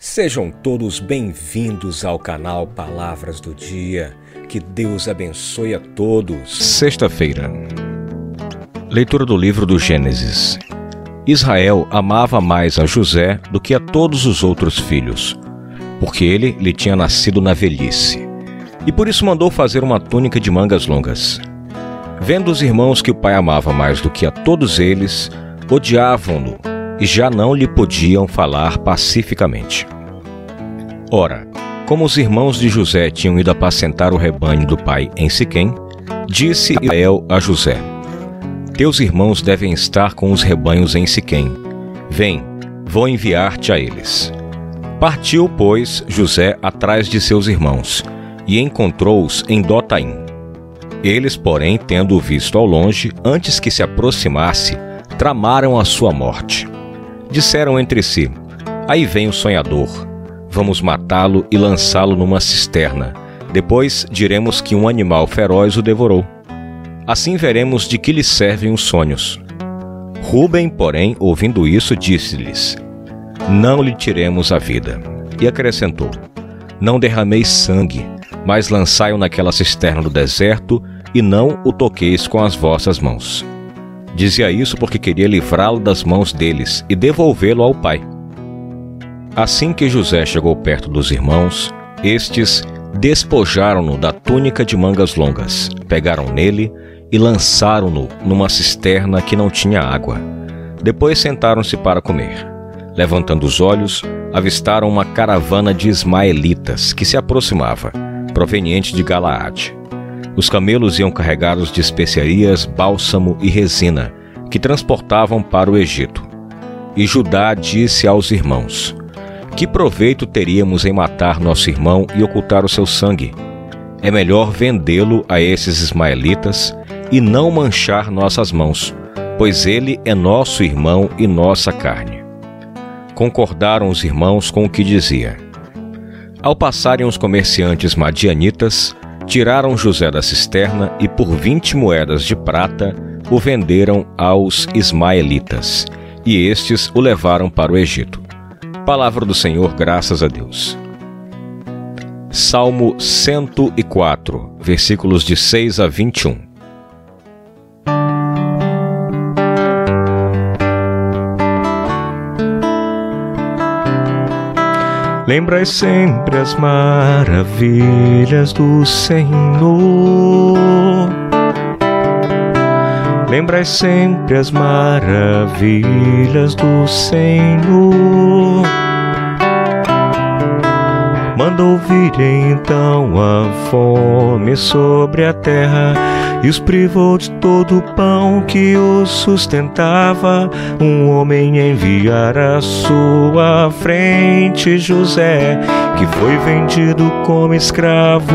Sejam todos bem-vindos ao canal Palavras do Dia. Que Deus abençoe a todos. Sexta-feira. Leitura do livro do Gênesis. Israel amava mais a José do que a todos os outros filhos, porque ele lhe tinha nascido na velhice. E por isso mandou fazer uma túnica de mangas longas. Vendo os irmãos que o pai amava mais do que a todos eles, odiavam-no e já não lhe podiam falar pacificamente. Ora, como os irmãos de José tinham ido apacentar o rebanho do pai em Siquém, disse Israel a José: Teus irmãos devem estar com os rebanhos em Siquém. Vem, vou enviar-te a eles. Partiu, pois, José atrás de seus irmãos, e encontrou-os em Dotaim. Eles, porém, tendo-o visto ao longe, antes que se aproximasse, tramaram a sua morte. Disseram entre si: Aí vem o sonhador. Vamos matá-lo e lançá-lo numa cisterna. Depois diremos que um animal feroz o devorou. Assim veremos de que lhe servem os sonhos. Rubem, porém, ouvindo isso, disse-lhes: Não lhe tiremos a vida. E acrescentou: Não derrameis sangue, mas lançai-o naquela cisterna do deserto, e não o toqueis com as vossas mãos. Dizia isso porque queria livrá-lo das mãos deles e devolvê-lo ao pai. Assim que José chegou perto dos irmãos, estes despojaram-no da túnica de mangas longas, pegaram nele e lançaram-no numa cisterna que não tinha água. Depois sentaram-se para comer. Levantando os olhos, avistaram uma caravana de ismaelitas que se aproximava, proveniente de Galaade. Os camelos iam carregados de especiarias, bálsamo e resina, que transportavam para o Egito. E Judá disse aos irmãos: Que proveito teríamos em matar nosso irmão e ocultar o seu sangue? É melhor vendê-lo a esses ismaelitas e não manchar nossas mãos, pois ele é nosso irmão e nossa carne. Concordaram os irmãos com o que dizia. Ao passarem os comerciantes madianitas, tiraram José da cisterna e por vinte moedas de prata o venderam aos ismaelitas, e estes o levaram para o Egito. Palavra do Senhor, graças a Deus. Salmo 104, versículos de 6 a 21. Lembrai sempre as maravilhas do Senhor. Lembrai sempre as maravilhas do Senhor. Manda ouvir então a fome sobre a terra e os privou de todo o pão que os sustentava. Um homem enviar à sua frente José, que foi vendido como escravo.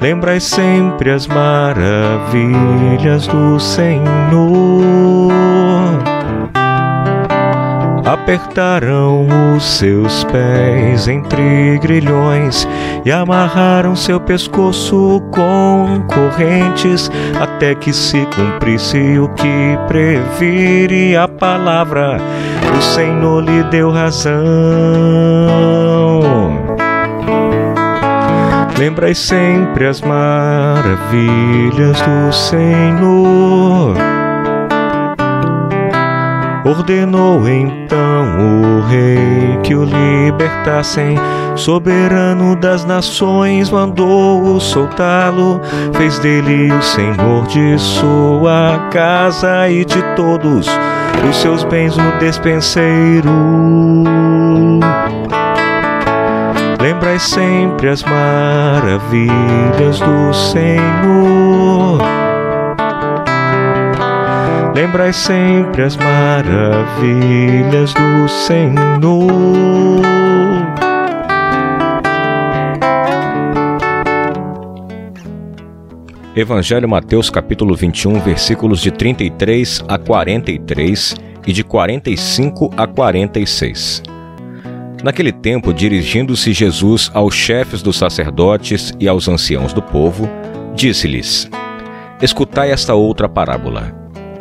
Lembrai sempre as maravilhas do Senhor apertaram os seus pés entre grilhões e amarraram seu pescoço com correntes até que se cumprisse o que previre a palavra. O Senhor lhe deu razão. Lembrai sempre as maravilhas do Senhor Ordenou então o rei que o libertassem, soberano das nações, mandou-o soltá-lo, fez dele o senhor de sua casa e de todos os seus bens no despenseiro. Lembrai sempre as maravilhas do Senhor Lembrai sempre as maravilhas do Senhor. Evangelho Mateus capítulo 21, versículos de 33 a 43 e de 45 a 46. Naquele tempo, dirigindo-se Jesus aos chefes dos sacerdotes e aos anciãos do povo, disse-lhes: Escutai esta outra parábola.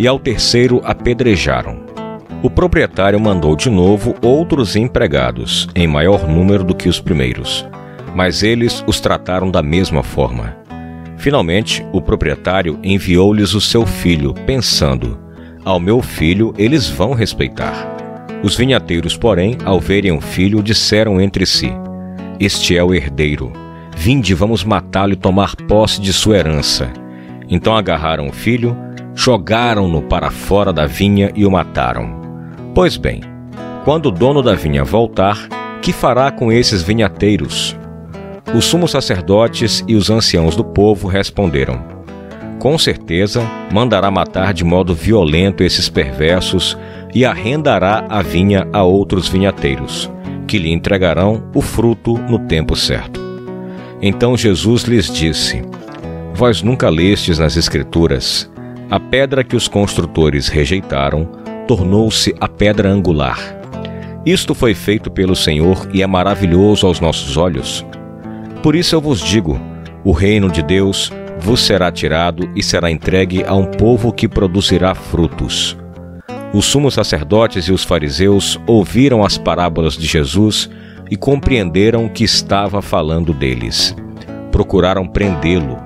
e ao terceiro apedrejaram. O proprietário mandou de novo outros empregados, em maior número do que os primeiros, mas eles os trataram da mesma forma. Finalmente, o proprietário enviou-lhes o seu filho, pensando: Ao meu filho eles vão respeitar. Os vinhateiros, porém, ao verem o filho, disseram entre si: Este é o herdeiro. Vinde, vamos matá-lo e tomar posse de sua herança. Então agarraram o filho, jogaram-no para fora da vinha e o mataram. Pois bem, quando o dono da vinha voltar, que fará com esses vinhateiros? Os sumos sacerdotes e os anciãos do povo responderam: Com certeza mandará matar de modo violento esses perversos e arrendará a vinha a outros vinhateiros, que lhe entregarão o fruto no tempo certo. Então Jesus lhes disse: Vós nunca lestes nas Escrituras: a pedra que os construtores rejeitaram tornou-se a pedra angular. Isto foi feito pelo Senhor e é maravilhoso aos nossos olhos. Por isso eu vos digo: o reino de Deus vos será tirado e será entregue a um povo que produzirá frutos. Os sumos sacerdotes e os fariseus ouviram as parábolas de Jesus e compreenderam que estava falando deles. Procuraram prendê-lo,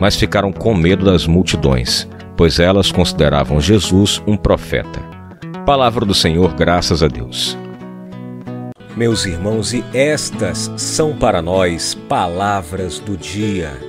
mas ficaram com medo das multidões, pois elas consideravam Jesus um profeta. Palavra do Senhor, graças a Deus. Meus irmãos, e estas são para nós palavras do dia.